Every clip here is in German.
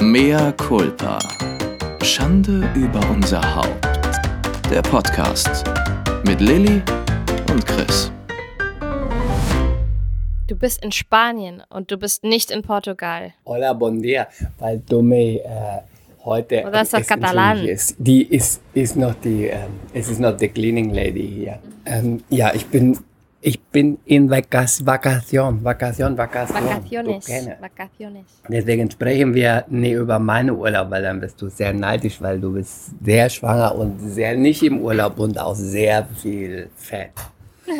Mea culpa. Schande über unser Haupt. Der Podcast mit Lilly und Chris. Du bist in Spanien und du bist nicht in Portugal. Hola, bon dia. Weil du me äh, heute. Oder ist das es- Katalan? es- Die ist, ist noch die, ähm, es ist noch die Cleaning Lady hier. Ähm, ja, ich bin, ich bin in Vakas, Vakation, Vakation, Vakation. Vacaciones. Vacaciones. Deswegen sprechen wir nie über meine Urlaub, weil dann bist du sehr neidisch, weil du bist sehr schwanger und sehr nicht im Urlaub und auch sehr viel Fett.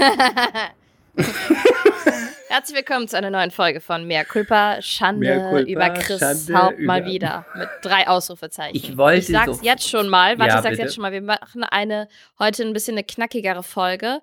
Herzlich willkommen zu einer neuen Folge von Mea Culpa, Schande Mea culpa, über Chris Schande Haupt mal über- wieder mit drei Ausrufezeichen. Ich wollte ich sag's so- jetzt schon mal, warte, Ja, ich sag's bitte. jetzt schon mal, wir machen eine heute ein bisschen eine knackigere Folge,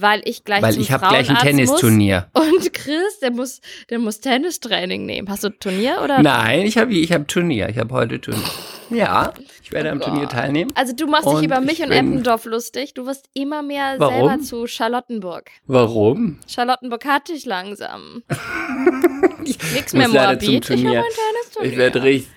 weil ich gleich Weil zum ich habe gleich ein Tennisturnier. Und Chris, der muss, der muss Tennistraining nehmen. Hast du Turnier oder? Nein, ich habe ich hab Turnier. Ich habe heute Turnier. Ja, ich werde am Oh Turnier Gott. teilnehmen. Also du machst dich über mich ich und Eppendorf lustig. Du wirst immer mehr Warum? selber zu Charlottenburg. Warum? Charlottenburg hat dich langsam. Nix muss mehr Moabit, zum ich habe ein Turnier. Tennisturnier. Ich werde richtig.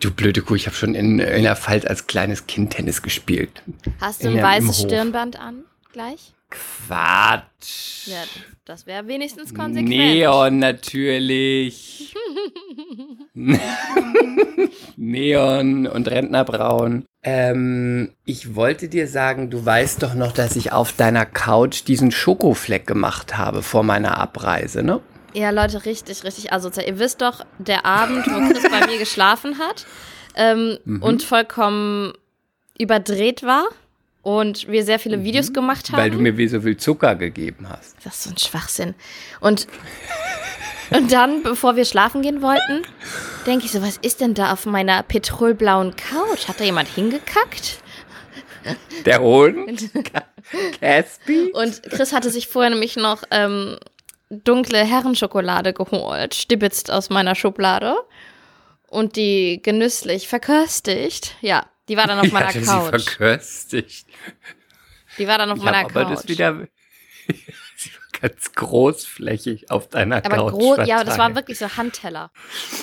Du blöde Kuh, ich habe schon in, in der Pfalz als kleines Kind Tennis gespielt. Hast du in ein weißes Hof. Stirnband an gleich? Quatsch. Ja, das wäre wenigstens konsequent. Neon natürlich. Neon und Rentnerbraun. Ähm, ich wollte dir sagen, du weißt doch noch, dass ich auf deiner Couch diesen Schokofleck gemacht habe vor meiner Abreise, ne? Ja, Leute, richtig, richtig asozial. Ihr wisst doch, der Abend, wo Chris bei mir geschlafen hat ähm, Mhm. und vollkommen überdreht war und wir sehr viele Videos gemacht haben. Mhm. Weil du mir wie so viel Zucker gegeben hast. Das ist so ein Schwachsinn. Und, und dann, bevor wir schlafen gehen wollten, denke ich so, was ist denn da auf meiner petrolblauen Couch? Hat da jemand hingekackt? Der Hund? Caspi? Und Chris hatte sich vorher nämlich noch ähm, dunkle Herrenschokolade geholt, stibitzt aus meiner Schublade und die genüsslich verköstigt. Ja, die war dann auf meiner hatte sie Couch. verköstigt. Die war dann auf Ich meiner habe aber Couch. das wieder sie war ganz großflächig auf deiner aber Couch groß, ja, das war verteilt. wirklich so Handteller.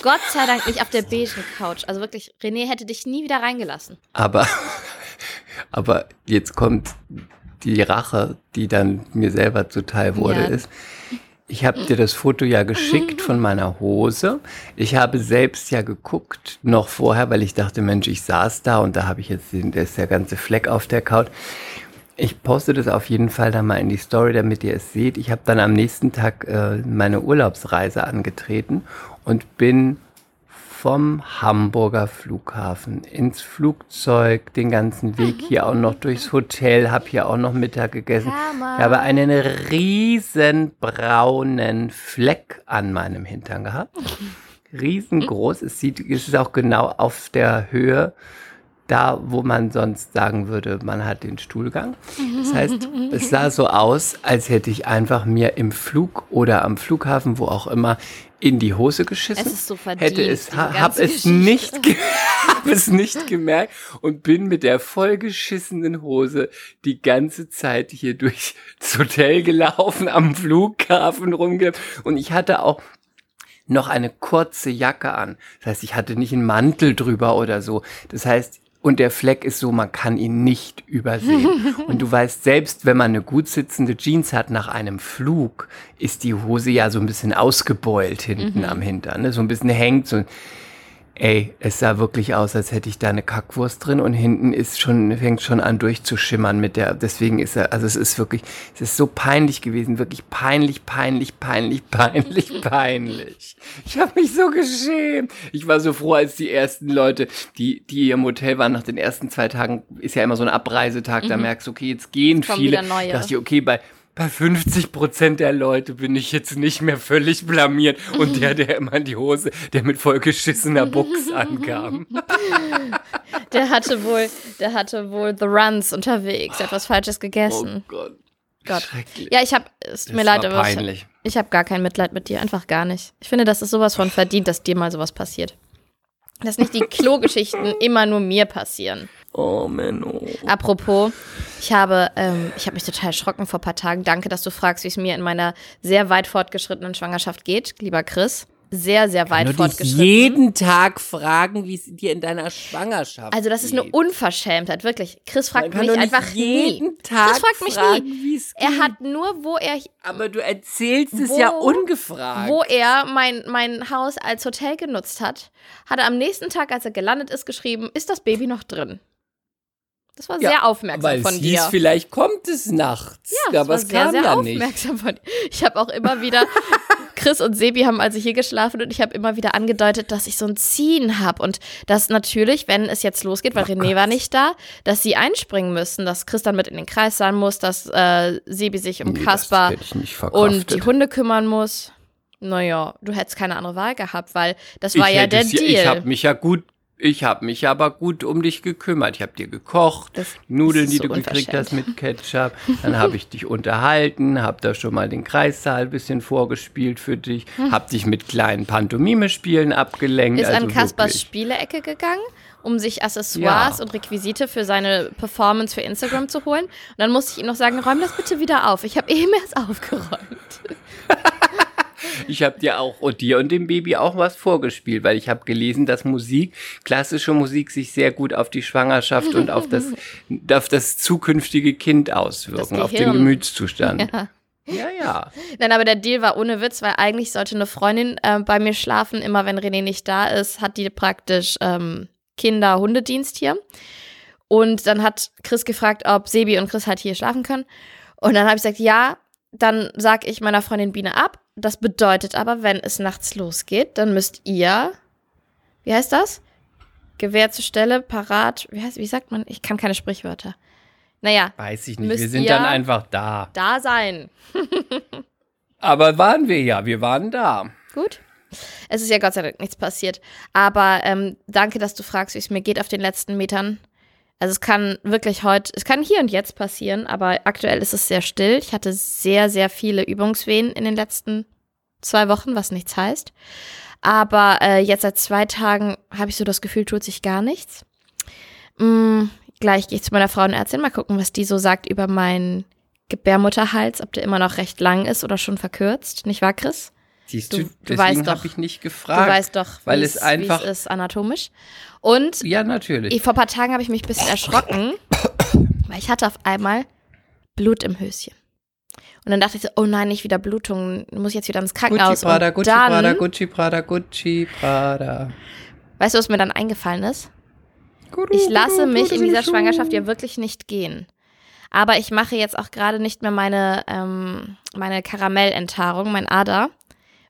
Gott sei Dank nicht auf der beigen Couch. Also wirklich, René hätte dich nie wieder reingelassen. Aber, aber jetzt kommt die Rache, die dann mir selber zuteil wurde, Ja. ist. Ich habe dir das Foto ja geschickt von meiner Hose. Ich habe selbst ja geguckt, noch vorher, weil ich dachte, Mensch, ich saß da und da habe ich jetzt den, ist der ganze Fleck auf der Couch. Ich poste das auf jeden Fall dann mal in die Story, damit ihr es seht. Ich habe dann am nächsten Tag äh, meine Urlaubsreise angetreten und bin vom Hamburger Flughafen ins Flugzeug, den ganzen Weg hier auch noch durchs Hotel, habe hier auch noch Mittag gegessen. Ich habe einen riesen braunen Fleck an meinem Hintern gehabt. Riesengroß. Es sieht, es ist auch genau auf der Höhe da, wo man sonst sagen würde, man hat den Stuhlgang. Das heißt, es sah so aus, als hätte ich einfach mir im Flug oder am Flughafen, wo auch immer, in die Hose geschissen. Es ist so verdient, Hätte es, ha, hab es Geschichte. nicht, hab es nicht gemerkt und bin mit der vollgeschissenen Hose die ganze Zeit hier durchs Hotel gelaufen, am Flughafen rumgelaufen und ich hatte auch noch eine kurze Jacke an. Das heißt, ich hatte nicht einen Mantel drüber oder so. Das heißt, und der Fleck ist so, man kann ihn nicht übersehen. Und du weißt, selbst wenn man eine gut sitzende Jeans hat nach einem Flug, ist die Hose ja so ein bisschen ausgebeult hinten am Hintern. Ne? So ein bisschen hängt. So. Ey, es sah wirklich aus, als hätte ich da eine Kackwurst drin und hinten ist schon, fängt schon an durchzuschimmern mit der, deswegen ist er, also es ist wirklich, es ist so peinlich gewesen, wirklich peinlich, peinlich, peinlich, peinlich, peinlich. Ich habe mich so geschämt. Ich war so froh, als die ersten Leute, die, die im Hotel waren, nach den ersten zwei Tagen, ist ja immer so ein Abreisetag, da merkst du, okay, jetzt gehen kommen viele. neue. Dachte ich, okay, bei, bei 50 Prozent der Leute bin ich jetzt nicht mehr völlig blamiert. Und der, der immer in die Hose, der mit vollgeschissener Buchs ankam. Der hatte wohl, der hatte wohl The Runs unterwegs, etwas Falsches Oh gegessen. Gott. Gott. Schrecklich. Ja, ich habe, es tut mir leid, aber ich, peinlich. ich habe gar kein Mitleid mit dir, einfach gar nicht. Ich finde, das ist sowas von verdient, dass dir mal sowas passiert. Dass nicht die Klogeschichten immer nur mir passieren. Oh, Menno. Apropos, ich habe, ähm, ich habe mich total erschrocken vor ein paar Tagen. Danke, dass du fragst, wie es mir in meiner sehr weit fortgeschrittenen Schwangerschaft geht, lieber Chris. Sehr, sehr weit dich fortgeschritten. jeden Tag fragen, wie es dir in deiner Schwangerschaft also das ist eine. Unverschämtheit, wirklich. Chris fragt kann mich einfach jeden nie. Tag Chris fragt mich fragen, nie. es Er hat nur, wo er Aber du erzählst es Wo- ja ungefragt. wo er mein, mein Haus als Hotel genutzt hat, hat er am nächsten Tag, als er gelandet ist, geschrieben, ist das Baby noch drin? Das war Ja, sehr aufmerksam von es dir. hieß, vielleicht kommt es nachts. ja, das aber war es sehr, kam sehr dann nicht. aufmerksam von dir. Ich habe auch immer wieder, Chris und Sebi haben also hier geschlafen und ich habe immer wieder angedeutet, dass ich so ein Ziehen habe und dass natürlich, wenn es jetzt losgeht, weil Oh René war nicht da, dass sie einspringen müssen, dass Chris dann mit in den Kreis sein muss, dass äh, Sebi sich um Nee, Kaspar und die Hunde kümmern muss. Naja, du hättest keine andere Wahl gehabt, weil das war ich ja der es Deal. Ich habe mich ja gut, ich habe mich aber gut um dich gekümmert. Ich habe dir gekocht, Das Nudeln, die so du gekriegt hast mit Ketchup. Dann habe ich dich unterhalten, habe da schon mal den Kreissaal ein bisschen vorgespielt für dich, habe dich mit kleinen Pantomime-Spielen abgelenkt. Hm. ist also an Kaspers. Spielecke gegangen, um sich Accessoires Ja. und Requisite für seine Performance für Instagram zu holen. Und dann musste ich ihm noch sagen, räum das bitte wieder auf. Ich habe eben erst aufgeräumt. Ich habe dir auch und dir und dem Baby auch was vorgespielt, weil ich habe gelesen, dass Musik, klassische Musik, sich sehr gut auf die Schwangerschaft und auf das, auf das zukünftige Kind auswirken, auf den. Gemütszustand. Ja. Ja, ja. Nein, aber der Deal war ohne Witz, weil eigentlich sollte eine Freundin äh, bei mir schlafen. Immer wenn René nicht da ist, hat die praktisch ähm, Kinder-Hundedienst hier. Und dann hat Chris gefragt, ob Sebi und Chris halt hier schlafen können. Und dann habe ich gesagt, ja, dann sag ich meiner Freundin Biene ab. Das bedeutet aber, wenn es nachts losgeht, dann müsst ihr, wie heißt das? Gewehr zur Stelle, parat, wie heißt, wie sagt man? Ich kann keine Sprichwörter. Naja, Weiß ich nicht. Wir sind dann einfach da. da sein. Aber waren wir ja, wir waren da. Gut. Es ist ja Gott sei Dank nichts passiert. Aber ähm, danke, dass du fragst, wie es mir geht auf den letzten Metern. Also es kann wirklich heute, es kann hier und jetzt passieren, aber aktuell ist es sehr still. Ich hatte sehr, sehr viele Übungswehen in den letzten zwei Wochen, was nichts heißt. Aber äh, jetzt seit zwei Tagen habe ich so das Gefühl, tut sich gar nichts. Mm, gleich gehe ich zu meiner Frauenärztin, mal gucken, was die so sagt über meinen Gebärmutterhals, ob der immer noch recht lang ist oder schon verkürzt. Nicht wahr, Chris? Siehst Du- du, du weißt habe doch. ich nicht Du gefragt. weißt doch, weil es einfach- es ist anatomisch. Und ja, natürlich. ich, vor ein paar Tagen habe ich mich ein bisschen erschrocken, weil ich hatte auf einmal Blut im Höschen. Und dann dachte ich so, oh nein, nicht wieder Blutung, muss ich jetzt wieder ins Gucci Krankenhaus. Prada, und Gucci dann, Prada, Gucci Prada, Gucci Prada. weißt du, was mir dann eingefallen ist? Ich lasse mich in dieser Schwangerschaft ja wirklich nicht gehen. Aber ich mache jetzt auch gerade nicht mehr meine, ähm, meine Karamellenthaarung, mein Ader,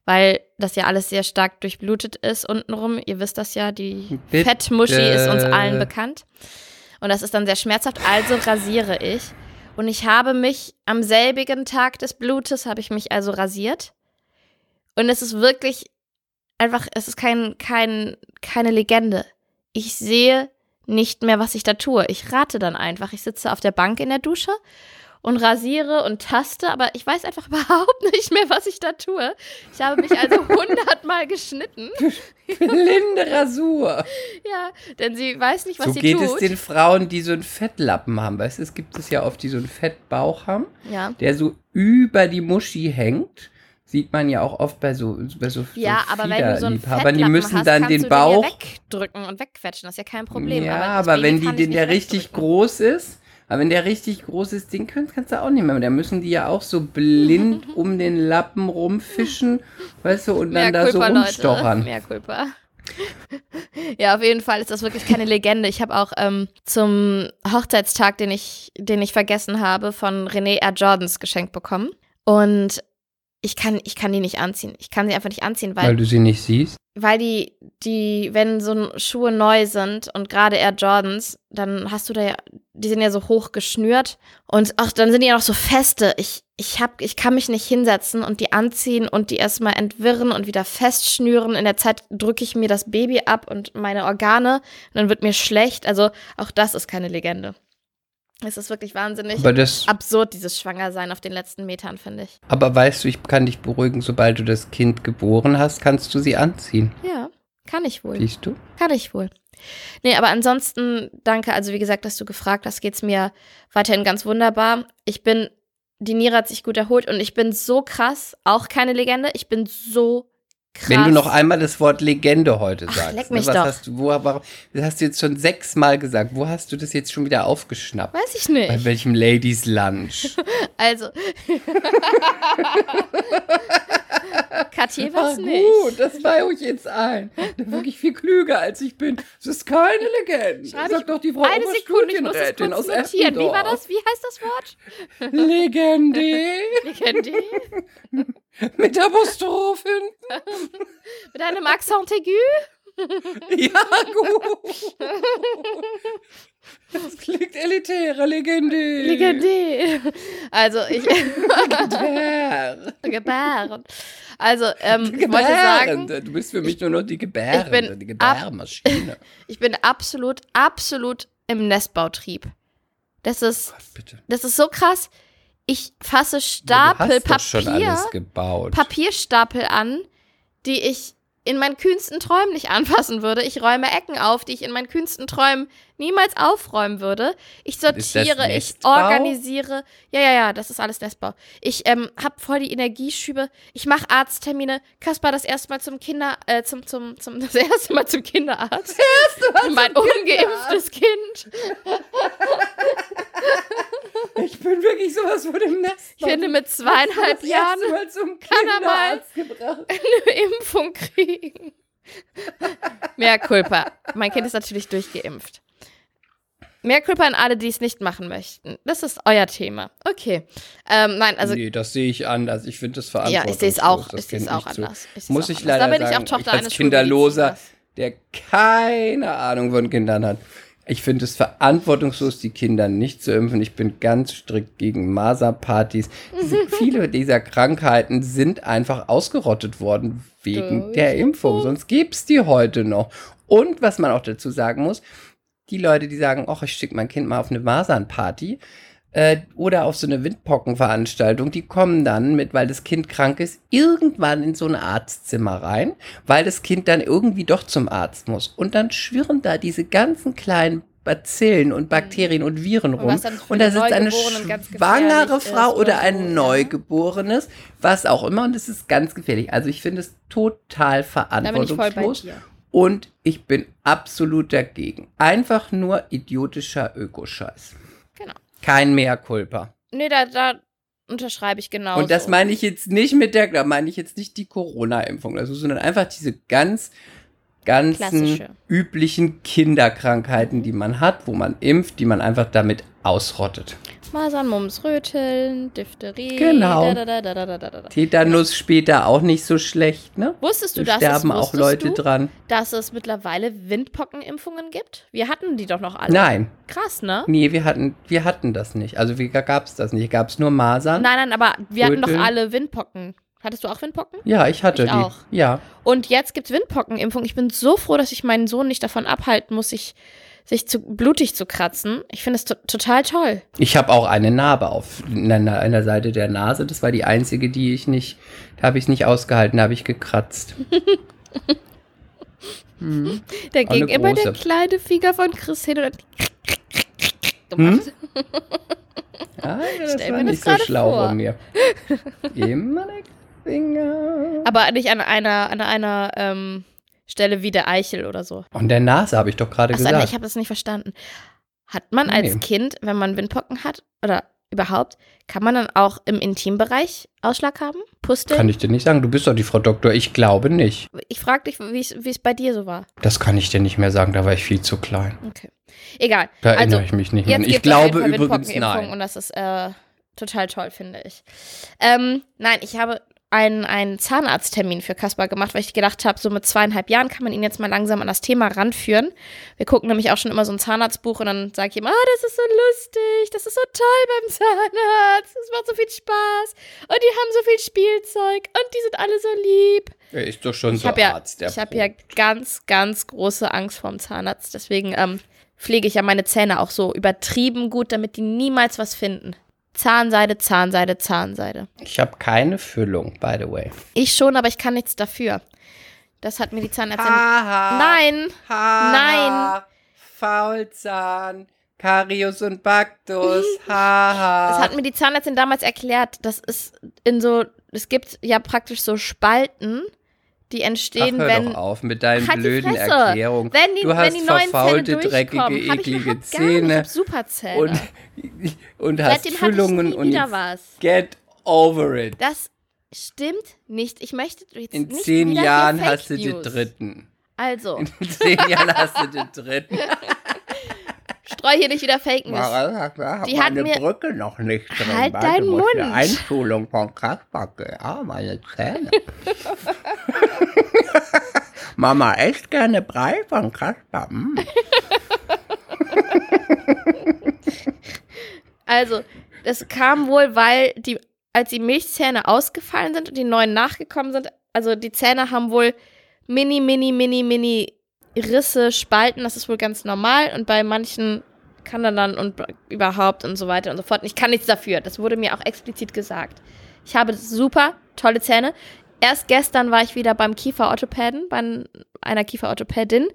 weil das ja alles sehr stark durchblutet ist untenrum. Ihr wisst das ja, die Bitte. Fettmuschi ist uns allen bekannt. Und das ist dann sehr schmerzhaft, also rasiere ich. Und ich habe mich am selbigen Tag des Blutes, habe ich mich also rasiert. Und es ist wirklich einfach, es ist kein, kein, keine Legende. Ich sehe nicht mehr, was ich da tue. Ich rate dann einfach. Ich sitze auf der Bank in der Dusche und rasiere und taste, aber ich weiß einfach überhaupt nicht mehr, was ich da tue. Ich habe mich also hundertmal geschnitten. Blinde Rasur. Ja, denn sie weiß nicht, was so sie geht tut. es den Frauen, die so einen Fettlappen haben. Weißt du, es gibt es ja oft, die so einen Fettbauch haben, ja. der so über die Muschi hängt. Sieht man ja auch oft bei so, bei so, Ja, so aber wenn du so einen Fettlappen die müssen hast, dann den Bauch. Den ja wegdrücken und wegquetschen, das ist ja kein Problem. ja, aber Baby wenn die, den, der nicht richtig groß ist, aber wenn der richtig groß ist, den kannst, kannst du auch nicht mehr. Da müssen die ja auch so blind um den Lappen rumfischen, weißt du, und dann Mehr da so Leute. rumstochern. Mehr Culpa. ja, auf jeden Fall ist das wirklich keine Legende. Ich habe auch ähm, zum Hochzeitstag, den ich, den ich vergessen habe, von René R. Jordans geschenkt bekommen. Und ich kann, ich kann die nicht anziehen. Ich kann sie einfach nicht anziehen, Weil weil, du sie nicht siehst. weil die, die, wenn so Schuhe neu sind und gerade Air Jordans, dann hast du da ja, die sind ja so hoch geschnürt und ach, dann sind die ja noch so feste. Ich, ich hab, ich kann mich nicht hinsetzen und die anziehen und die erstmal entwirren und wieder festschnüren. In der Zeit drücke ich mir das Baby ab und meine Organe und dann wird mir schlecht. Also auch das ist keine Legende. Es ist wirklich wahnsinnig absurd, dieses Schwangersein auf den letzten Metern, finde ich. aber weißt du, ich kann dich beruhigen, sobald du das Kind geboren hast, kannst du sie anziehen. Ja, kann ich wohl. Siehst du? Kann ich wohl. Nee, aber ansonsten danke. Also wie gesagt, dass du gefragt hast, geht's mir weiterhin ganz wunderbar. Ich bin, die Niere hat sich gut erholt und ich bin so krass, auch keine Legende, ich bin so krass. Wenn du noch einmal das Wort Legende heute Ach, sagst, leck ne, mich was doch. hast du, wo, warum, das hast du jetzt schon sechsmal gesagt. Wo hast du das jetzt schon wieder aufgeschnappt? Weiß ich Bei nicht. welchem Ladies Lunch? Also. Cartier Ach was nicht. gut, das war ich jetzt ein. Wirklich viel klüger als ich bin. Das ist keine Legende. Schreibe ich doch die Frau Eine Sekunde, ich muss Oberstudienrätin kurz notieren. Wie war das? Wie heißt das Wort? Legende Legende? mit Apostroph hinten. Mit einem Accent aigu? Ja, gut. Das klingt elitäre Legende. Legende. Also, ich. Gebär. Gebären. Also, ähm, ich wollte sagen. Du bist für mich nur noch die Gebärende, bin die Gebärmaschine. ich bin absolut, absolut im Nestbautrieb. Das ist, Gott, bitte. das ist so krass. Ich fasse Stapel Papier. Papierstapel an, die ich in meinen kühnsten Träumen nicht anfassen würde. Ich räume Ecken auf, die ich in meinen kühnsten Träumen niemals aufräumen würde. Ich sortiere, ich organisiere. Ja, ja, ja, das ist alles Nestbau. Ich ähm, habe voll die Energieschübe. Ich mache Arzttermine. Kaspar das erste Mal zum Kinder, äh, zum, zum, zum, das erste Mal zum Kinderarzt. Das erste Mal mein ungeimpftes Kind. Ich bin wirklich sowas von dem Nest. Ich finde, mit zweieinhalb Jahren Mal zum kann er mal- Kinderarzt gebracht. eine Impfung kriegen. Mehr Culpa. Mein Kind ist natürlich durchgeimpft. Mehr Culpa an alle, die es nicht machen möchten. Das ist euer Thema. Okay. Ähm, nein, also nee, das sehe ich anders. Ich finde das ja, verantwortungslos. ich sehe es auch, ich sehe es Kind auch anders. Ich seh's Muss auch ich anders. leider Da bin ich sagen, auch Tochter ich als eines Kinderloser, der keine Ahnung von Kindern hat. Ich finde es verantwortungslos, die Kinder nicht zu impfen. Ich bin ganz strikt gegen Masernpartys. Diese, viele dieser Krankheiten sind einfach ausgerottet worden wegen der Impfung. Impfung. Sonst gibt's die heute noch. Und was man auch dazu sagen muss, die Leute, die sagen, ach, ich schicke mein Kind mal auf eine Masernparty äh, oder auf so eine Windpockenveranstaltung, die kommen dann mit, weil das Kind krank ist, irgendwann in so ein Arztzimmer rein, weil das Kind dann irgendwie doch zum Arzt muss. Und dann schwirren da diese ganzen kleinen Bazillen und Bakterien und Viren Und rum. für Und da sitzt eine schwangere Frau oder ein. Neugeborenes, was auch immer. Und es ist ganz gefährlich. Also ich finde es total ich verantwortungslos. Und ich bin absolut dagegen. Einfach nur idiotischer Ökoscheiß. Kein mehr Culpa. Nee, da, da unterschreibe ich genau. Und das meine ich jetzt nicht mit der, da meine ich jetzt nicht die Corona-Impfung, also, sondern einfach diese ganz, ganzen Klassische. üblichen Kinderkrankheiten, die man hat, wo man impft, die man einfach damit ausrottet. Masern, Mumps, Röteln, Diphtherie. Genau. Da, da, da. Tetanus später auch nicht so schlecht, ne? Wusstest du, Da dass es, sterben auch wusstest Leute du, dran. dass es mittlerweile Windpockenimpfungen gibt? Wir hatten die doch noch alle. Nein, Krass, ne? nee, wir hatten, wir hatten das nicht. Also wie gab es das nicht? Gab es nur Masern? Nein, nein, aber wir hatten doch Röteln. alle Windpocken. Hattest du auch Windpocken? Ja, ich hatte Ich die. auch. Ja. Und jetzt gibt's Windpockenimpfung. Ich bin so froh, dass ich meinen Sohn nicht davon abhalten muss, sich, sich zu, blutig zu kratzen. Ich finde es to total toll. Ich habe auch eine Narbe auf einer, einer Seite der Nase. Das war die einzige, die ich nicht, da habe ich nicht ausgehalten, da habe ich gekratzt. hm. Da Auch ging immer der kleine Finger von Chris hin und hat gemacht. Ah, das Stell war das nicht so schlau vor. von mir. Immer der Finger. Aber nicht an einer, an einer ähm, Stelle wie der Eichel oder so. Und der Nase habe ich doch gerade gesagt. ich habe das nicht verstanden. Hat man Nee. als Kind, wenn man Windpocken hat, oder überhaupt, kann man dann auch im Intimbereich Ausschlag haben? Pusteln? kann ich dir nicht sagen. Du bist doch die Frau Doktor. Ich glaube nicht. ich frage dich, wie es bei dir so war. Das kann ich dir nicht mehr sagen. Da war ich viel zu klein. Okay. Egal. Da Also, erinnere ich mich nicht mehr. Ich glaube übrigens nein. Und das ist äh, total toll, finde ich. Ähm, nein, ich habe einen, einen Zahnarzttermin für Kaspar gemacht, weil ich gedacht habe, so mit zweieinhalb Jahren kann man ihn jetzt mal langsam an das Thema ranführen. Wir gucken nämlich auch schon immer so ein Zahnarztbuch und dann sage ich ihm, ah, das ist so lustig, das ist so toll beim Zahnarzt, es macht so viel Spaß und die haben so viel Spielzeug und die sind alle so lieb. Er ist doch schon Ich so habe ja, Arzt. Der ich hab ja ganz, ganz große Angst vorm Zahnarzt. Deswegen ähm, pflege ich ja meine Zähne auch so übertrieben gut, damit die niemals was finden. Zahnseide, Zahnseide, Zahnseide. ich habe keine Füllung, by the way. Ich schon, aber ich kann nichts dafür. Das hat mir die Zahnärztin. Haha. Nein! Haha. Faulzahn. Karius und Baktus. Haha. Das hat mir die Zahnärztin damals erklärt. Das ist in so, es gibt ja praktisch so Spalten, die Ach, entstehen, hör wenn doch auf mit deinen Halt die blöden. Erklärungen. Wenn die, du wenn hast die neuen verfaulte, Zähne dreckige, eklige Zähne Superzähne. und, und hast Seitdem Füllungen und jetzt get over it. Das stimmt nicht. Ich möchte jetzt In nicht zehn Jahren hast du den dritten. Also, In zehn Jahren hast du den dritten. streu hier nicht wieder Fake News. Die hat meine mir- Brücke noch nicht drin. Halt Warte, deinen Mund. Eine Einschulung von Kasperke. Ja, meine Zähne. Mama esst gerne Brei von Kasper. Mm. Also, das kam wohl, weil die, als die Milchzähne ausgefallen sind und die neuen nachgekommen sind, also die Zähne haben wohl mini, mini, mini, mini Risse, Spalten, das ist wohl ganz normal und bei manchen kann er dann und überhaupt und so weiter und so fort. Ich kann nichts dafür. Das wurde mir auch explizit gesagt. Ich habe super tolle Zähne. Erst gestern war ich wieder beim Kieferorthopäden, bei einer Kieferorthopädin,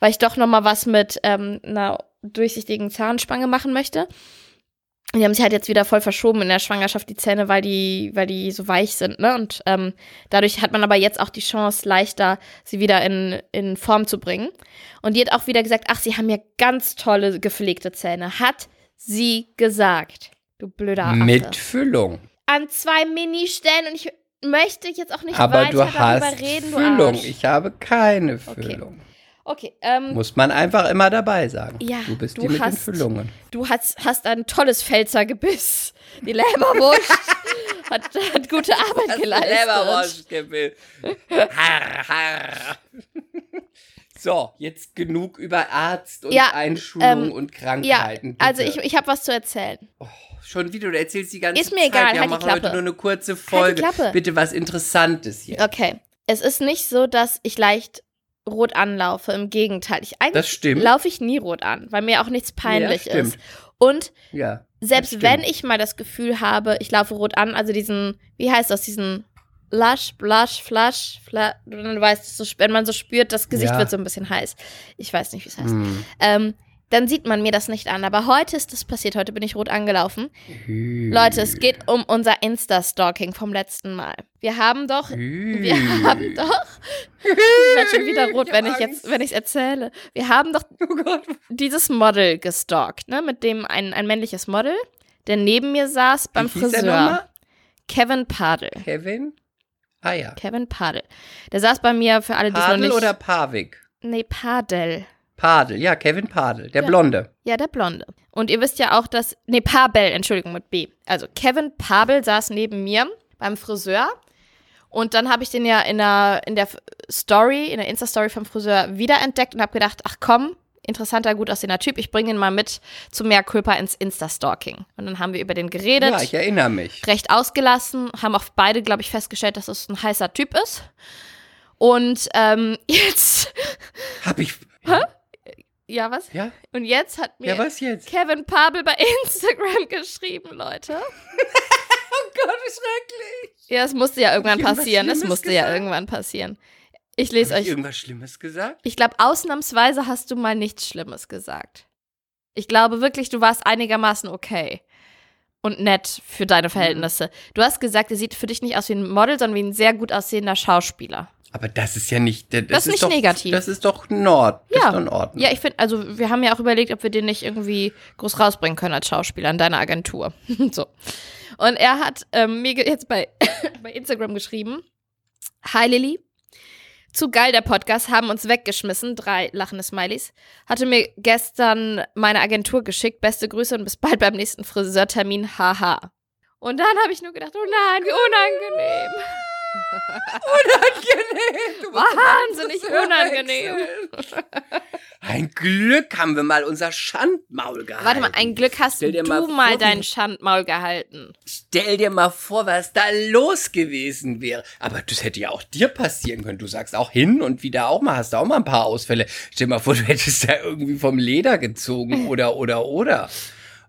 weil ich doch noch mal was mit ähm, einer durchsichtigen Zahnspange machen möchte. Die haben sich halt jetzt wieder voll verschoben in der Schwangerschaft, die Zähne, weil die, weil die so weich sind, ne? Und ähm, dadurch hat man aber jetzt auch die Chance, leichter sie wieder in, in Form zu bringen. Und die hat auch wieder gesagt, ach, sie haben ja ganz tolle gepflegte Zähne. Hat sie gesagt. Du blöder Affe. Mit Füllung. An zwei Mini-Stellen und ich möchte jetzt auch nicht Aber weiter du darüber hast reden, du Füllung. Arsch. Ich habe keine. Füllung. Okay, ähm, Muss man einfach immer dabei sagen. Ja, du bist du die mit den Füllungen. du hast, hast ein tolles Pfälzergebiss. Die Leberwurst hat, hat gute Arbeit geleistet. Harr, harr. So, jetzt genug über Arzt und Ja, Einschulung ähm, und Ja, Krankheiten. also bitte. ich, ich habe was zu erzählen. Schon wieder, du erzählst die ganze Ist mir Zeit. egal, Wir halt die machen heute Klappe. nur eine kurze Folge. Klappe. Bitte was Interessantes hier. Okay, es ist nicht so, dass ich leicht rot anlaufe. Im Gegenteil, ich Das eigentlich stimmt. laufe ich nie rot an, weil mir auch nichts peinlich Ja, ist. Und Ja. selbst wenn ich mal das Gefühl habe, ich laufe rot an, also diesen, wie heißt das, diesen Blush, Blush, Flush, Fla du weißt, wenn man so spürt, das Gesicht Ja. wird so ein bisschen heiß. Ich weiß nicht, wie es heißt. Hm. Ähm, dann sieht man mir das nicht an. Aber heute ist das passiert, heute bin ich rot angelaufen. Leute, es geht um unser Insta-Stalking vom letzten Mal. Wir haben doch wir haben doch. Ich werde schon wieder rot, Ich wenn ich jetzt, Angst. wenn ich erzähle. Wir haben doch Oh dieses Model gestalkt, ne? Mit dem ein, ein männliches Model, der neben mir saß beim Wie Friseur. Kevin Padel. Kevin? Ah ja. Kevin Padel. Der saß bei mir für alle, die es noch Padel nicht. oder Pavik? nee, Padel. Padel, ja, Kevin Padel, der Ja. Blonde. Ja, der Blonde. Und ihr wisst ja auch, dass. Nee, Pabel, Entschuldigung, mit B. Also Kevin Pabel saß neben mir beim Friseur. Und dann habe ich den ja in der, in der Story, in der Insta-Story vom Friseur wiederentdeckt und habe gedacht, ach komm, interessanter, gut aussehender Typ, ich bringe ihn mal mit zu mehr Kulpa ins Insta-Stalking. Und dann haben wir über den geredet, Ja, ich erinnere mich. recht ausgelassen, haben auch beide, glaube ich, festgestellt, dass es ein heißer Typ ist. Und ähm, jetzt, Hab ich. ja, was? Ja? Und jetzt hat mir Ja, was jetzt? Kevin Pabel bei Instagram geschrieben, Leute. Gott, wie schrecklich. Ja, es musste ja irgendwann ich passieren. Es musste ja gesagt? irgendwann passieren. Ich lese Hab ich euch. irgendwas Schlimmes gesagt? Ich glaube, ausnahmsweise hast du mal nichts Schlimmes gesagt. Ich glaube wirklich, du warst einigermaßen okay. Und nett für deine Verhältnisse. Du hast gesagt, er sieht für dich nicht aus wie ein Model, sondern wie ein sehr gut aussehender Schauspieler. Aber das ist ja nicht. Das, Das ist nicht doch, negativ. Das ist doch Nord. Ja. ist doch. Ja, ich finde, also wir haben ja auch überlegt, ob wir den nicht irgendwie groß rausbringen können als Schauspieler in deiner Agentur. so. Und er hat ähm, mir jetzt bei, bei Instagram geschrieben: Hi Lilly, zu geil der Podcast, haben uns weggeschmissen, drei lachende Smileys. Hatte mir gestern meine Agentur geschickt, beste Grüße und bis bald beim nächsten Friseurtermin, haha. Und dann habe ich nur gedacht, oh nein, wie unangenehm. Unangenehm. Du Wahnsinnig unangenehm. Ein Glück haben wir mal unser Schandmaul gehalten. Warte mal, ein Glück hast du mal mal, dein Schandmaul gehalten. Stell dir mal vor, was da los gewesen wäre. Aber das hätte ja auch dir passieren können. Du sagst auch hin und wieder auch mal, hast du auch mal ein paar Ausfälle. Stell dir mal vor, du hättest da irgendwie vom Leder gezogen oder, oder, oder.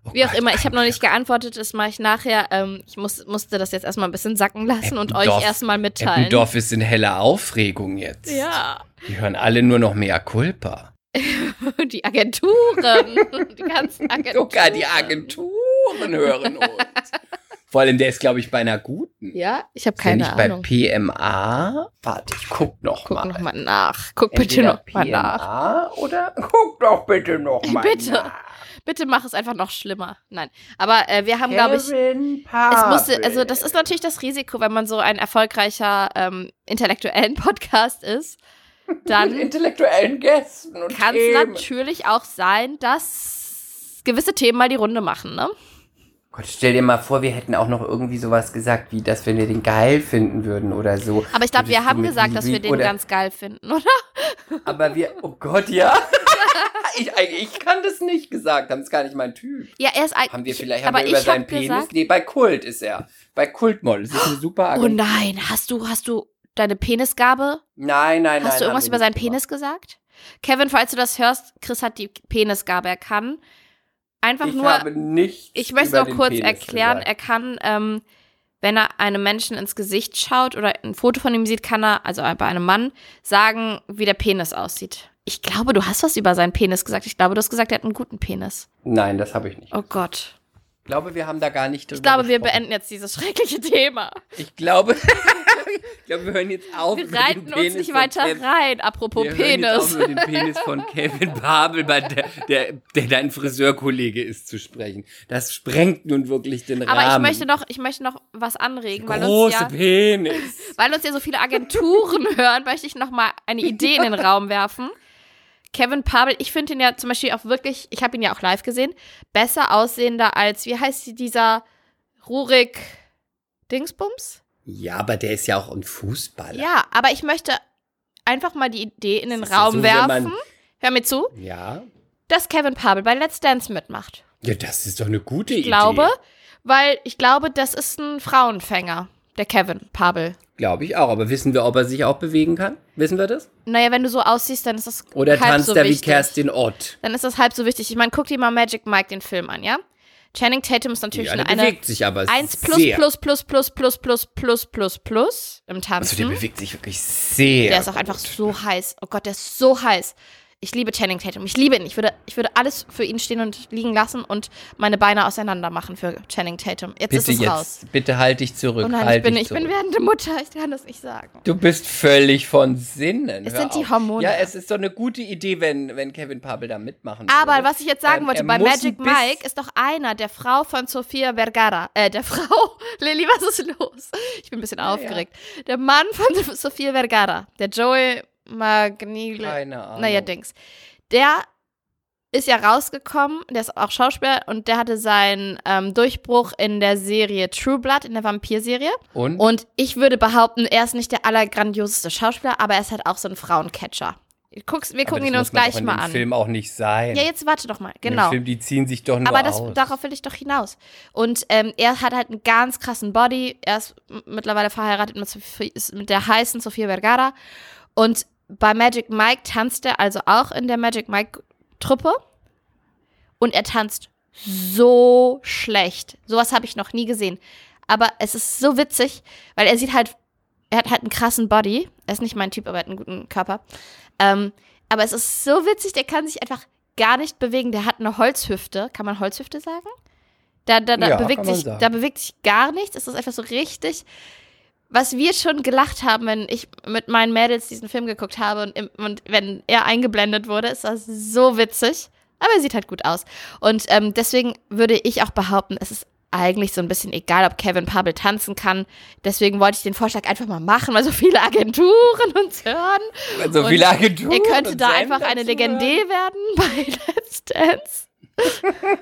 Oh Wie auch immer, ich habe noch nicht geantwortet, das mache ich nachher. Ähm, ich muss, musste das jetzt erstmal ein bisschen sacken lassen und euch erstmal mitteilen. Eppendorf ist in heller Aufregung jetzt. Ja, Die hören alle nur noch mehr Culpa. die Agenturen, die ganzen Agenturen. Sogar die Agenturen hören uns. Vor allem, der ist, glaube ich, bei einer guten. Ja, ich habe keine nicht Ahnung. bei PMA? Warte, ich guck noch Guck mal. noch mal nach. Guck bitte Entweder noch mal nach. PMA oder guck doch bitte noch mal Bitte. nach. Bitte mach es einfach noch schlimmer. Nein, aber äh, wir haben, glaube ich, Kevin es musste, also das ist natürlich das Risiko, wenn man so ein erfolgreicher ähm, intellektuellen Podcast ist, mit dann intellektuellen Gästen und kann es natürlich auch sein, dass gewisse Themen mal die Runde machen, ne? Gott, stell dir mal vor, wir hätten auch noch irgendwie sowas gesagt, wie dass wenn wir den geil finden würden oder so. Aber ich glaube, wir haben mit gesagt, dass wir den ganz geil finden, oder? Aber wir, oh Gott, ja. ich, ich kann das nicht gesagt haben, ist gar nicht mein Typ. Ja, er ist ein. Haben wir ich- vielleicht haben aber wir über ich seinen Penis? gesagt, Nee, bei Kult ist er. Bei Kultmodel. Das ist eine super Oh Agentur. nein, hast du, hast du deine Penisgabe? Nein, nein, nein. Hast du haben irgendwas über seinen. Penis gesagt? Kevin, falls du das hörst, Chris hat die Penisgabe. Er kann einfach Ich nur. habe nichts Ich möchte noch kurz Penis erklären, gesagt. er kann, ähm, wenn er einem Menschen ins Gesicht schaut oder ein Foto von ihm sieht, kann er, also bei einem Mann, sagen, wie der Penis aussieht. Ich glaube, du hast was über seinen Penis gesagt. Ich glaube, du hast gesagt, er hat einen guten Penis. Nein, das habe ich nicht. Oh Gott. Ich glaube, wir haben da gar nicht drüber Ich glaube, wir gesprochen. beenden jetzt dieses schreckliche Thema. Ich glaube, ich glaube, wir hören jetzt auf. Wir reiten uns Penis nicht weiter Kevin. rein. Apropos Wir hören jetzt auf, Penis. über den Penis von Kevin Babel, bei der, der, der dein Friseurkollege ist, zu sprechen. Das sprengt nun wirklich den Rahmen. Aber ich möchte noch, ich möchte noch was anregen, weil uns, Große ja, Penis. weil uns ja so viele Agenturen hören, möchte ich noch mal eine Idee in den Raum werfen. Kevin Pavel, ich finde ihn ja zum Beispiel auch wirklich, ich habe ihn ja auch live gesehen, besser aussehender als, wie heißt sie, dieser Rurik Dingsbums? Ja, aber der ist ja auch ein Fußballer. Ja, aber ich möchte einfach mal die Idee in den Raum so, werfen. Hör mir zu, Ja. dass Kevin Pavel bei Let's Dance mitmacht. Ja, das ist doch eine gute Ich Idee. glaube, weil ich glaube, das ist ein Frauenfänger, der Kevin Pavel. Glaube ich auch. Aber wissen wir, ob er sich auch bewegen kann? Wissen wir das? Naja, wenn du so aussiehst, dann ist das Oder halb tanzt so er wie wichtig. Kerstin Ott? Dann ist das halb so wichtig. Ich meine, guck dir mal Magic Mike den Film an, ja? Channing Tatum ist natürlich Ja, der eine, bewegt sich aber 1 plus sehr. plus plus plus plus plus plus plus plus im Also Tanzen. der bewegt sich wirklich sehr. der ist auch einfach so heiß. Oh Gott, der ist so heiß. Ich liebe Channing Tatum. Ich liebe ihn. Ich würde, ich würde alles für ihn stehen und liegen lassen und meine Beine auseinander machen für Channing Tatum. Jetzt Bitte ist es jetzt, raus. bitte halt dich zurück. Oh nein, halt ich bin, ich bin zurück. werdende Mutter. Ich kann das nicht sagen. Du bist völlig von Sinnen. Es Hör sind die auf. Hormone. Ja, es ist doch eine gute Idee, wenn, wenn Kevin Pavel da mitmachen Aber würde. was ich jetzt sagen Ähm, wollte, bei Magic Mike ist doch einer der Frau von Sofia Vergara. Äh, der Frau. Lilly, was ist los? Ich bin ein bisschen aufgeregt. Der Mann von Sofia Vergara, der Joey Magnile. Keine Ahnung. Naja, Dings. Der ist ja rausgekommen, der ist auch Schauspieler und der hatte seinen ähm, Durchbruch in der Serie True Blood, in der Vampirserie. Und? Und ich würde behaupten, er ist nicht der allergrandioseste Schauspieler, aber er ist halt auch so ein Frauencatcher. Guck's, wir Aber gucken ihn uns gleich mal an. Film auch nicht sein. Ja, jetzt warte doch mal. Genau. Film, die ziehen sich doch nur Aber das, aus. darauf will ich doch hinaus. Und ähm, er hat halt einen ganz krassen Body. Er ist mittlerweile verheiratet mit, mit der heißen Sofia Vergara. Und bei Magic Mike tanzt er also auch in der Magic Mike Truppe. Und er tanzt so schlecht. Sowas habe ich noch nie gesehen. Aber es ist so witzig, weil er sieht halt, er hat halt einen krassen Body. Er ist nicht mein Typ, aber er hat einen guten Körper. Ähm, aber es ist so witzig, der kann sich einfach gar nicht bewegen. Der hat eine Holzhüfte. Kann man Holzhüfte sagen? Da, da, da, Ja, bewegt sich, sagen. da bewegt sich gar nichts. Es ist einfach so richtig. Was wir schon gelacht haben, wenn ich mit meinen Mädels diesen Film geguckt habe und, und wenn er eingeblendet wurde, ist das so witzig. Aber er sieht halt gut aus. Und ähm, deswegen würde ich auch behaupten, es ist eigentlich so ein bisschen egal, ob Kevin Pavel tanzen kann. Deswegen wollte ich den Vorschlag einfach mal machen, weil so viele Agenturen uns hören. Weil so viele Agenturen. Er könnte da einfach eine. Legendä werden bei Let's Dance.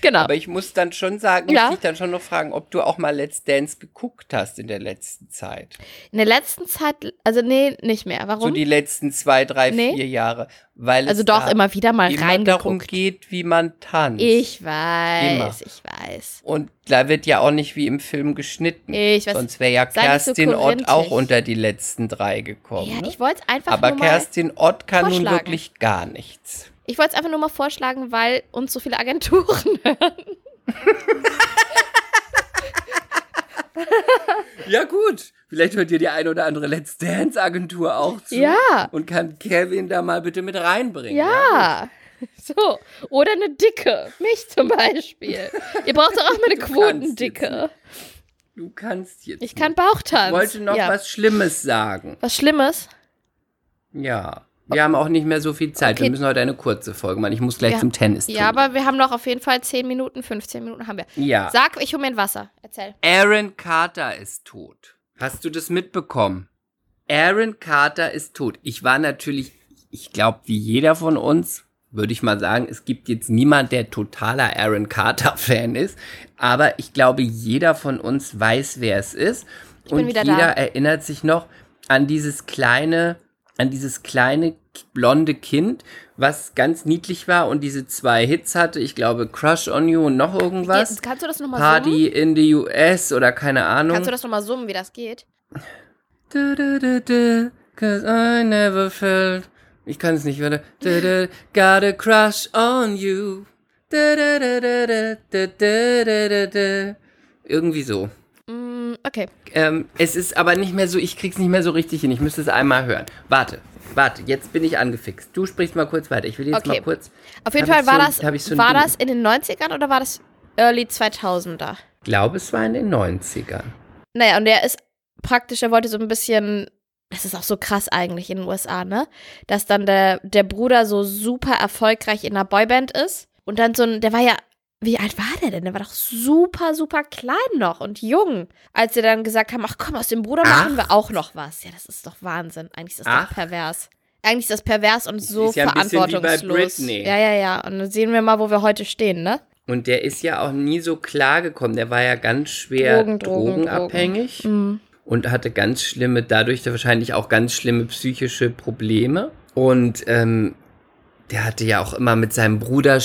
genau. Aber ich muss dann schon sagen, Ja. muss ich dann schon noch fragen, ob du auch mal Let's Dance geguckt hast in der letzten Zeit. In der letzten Zeit, also nee, nicht mehr. So Warum? die letzten zwei, drei, Nee. vier Jahre. Weil also es doch immer wieder mal immer darum geht, wie man tanzt. Ich weiß, Immer. ich weiß. Und da wird ja auch nicht wie im Film geschnitten. Ich weiß. Sonst wäre ja nicht so Kerstin Ott auch unter die letzten drei gekommen. Ja, ne? ich wollte es einfach Aber nur mal, Kerstin Ott kann nun wirklich gar nichts. Ich wollte es einfach nur mal vorschlagen, weil uns so viele Agenturen hören. Ja gut, vielleicht hört ihr die eine oder andere Let's Dance Agentur auch zu. Ja. Und kann Kevin da mal bitte mit reinbringen. Ja. So. Oder eine dicke. Mich zum Beispiel. Ihr braucht doch auch mal eine Du Quotendicke. Du kannst jetzt. Ich kann. Bauchtanz. Ich wollte noch ja. was Schlimmes sagen. Was Schlimmes? Ja. Wir haben auch nicht mehr so viel Zeit. Wir Okay. müssen heute eine kurze Folge machen. Ich muss gleich Ja. zum Tennis. Ja, aber wir haben noch auf jeden Fall 10 Minuten, 15 Minuten haben wir. Ja. Sag, ich hole mir ein Wasser. Erzähl. Aaron Carter ist tot. Hast du das mitbekommen? Aaron Carter ist tot. Ich war natürlich, ich glaube, wie jeder von uns, würde ich mal sagen, es gibt jetzt niemand, der totaler Aaron Carter-Fan ist. Aber ich glaube, jeder von uns weiß, wer es ist. bin Und jeder da. erinnert sich noch an dieses kleine, an dieses kleine blonde Kind, was ganz niedlich war und diese zwei Hits hatte. Ich glaube, Crush on You und noch irgendwas. Ge- Kannst du das nochmal Party summen? in the US oder keine Ahnung. Kannst du das nochmal summen, wie das geht? Du, du, du, du, Cause I never felt. Ich kann es nicht wieder. Du, du, Got a crush on you. Du, du, du, du, du, du, du, du, du. Irgendwie so. Okay. Ähm, es ist aber nicht mehr so, ich krieg's nicht mehr so richtig hin. Ich müsste es einmal hören. Warte, warte, jetzt bin ich angefixt. Du sprichst mal kurz weiter. Ich will jetzt Okay. mal kurz. Auf jeden Fall war, so- das, so war das in den 90ern oder war das Early 2000er? Ich glaube, es war in den 90ern. Naja, und der ist praktisch, er wollte so ein bisschen, das ist auch so krass eigentlich in den USA, ne? Dass dann der, der Bruder so super erfolgreich in einer Boyband ist. Und dann so ein, der war ja, wie alt war der denn? Der war doch super, super klein noch und jung. Als sie dann gesagt haben, ach komm, aus dem Bruder machen wir auch noch was. Ja, das ist doch Wahnsinn. Eigentlich ist das Ach. doch pervers. Eigentlich ist das pervers und so ist ja verantwortungslos. Ja, ja, ja. Und dann sehen wir mal, wo wir heute stehen, ne? Und der ist ja auch nie so klar gekommen. Der war ja ganz schwer Drogen, Drogen, drogenabhängig Mhm. und hatte ganz schlimme, dadurch wahrscheinlich auch ganz schlimme psychische Probleme. Und ähm, der hatte ja auch immer mit seinem Bruder,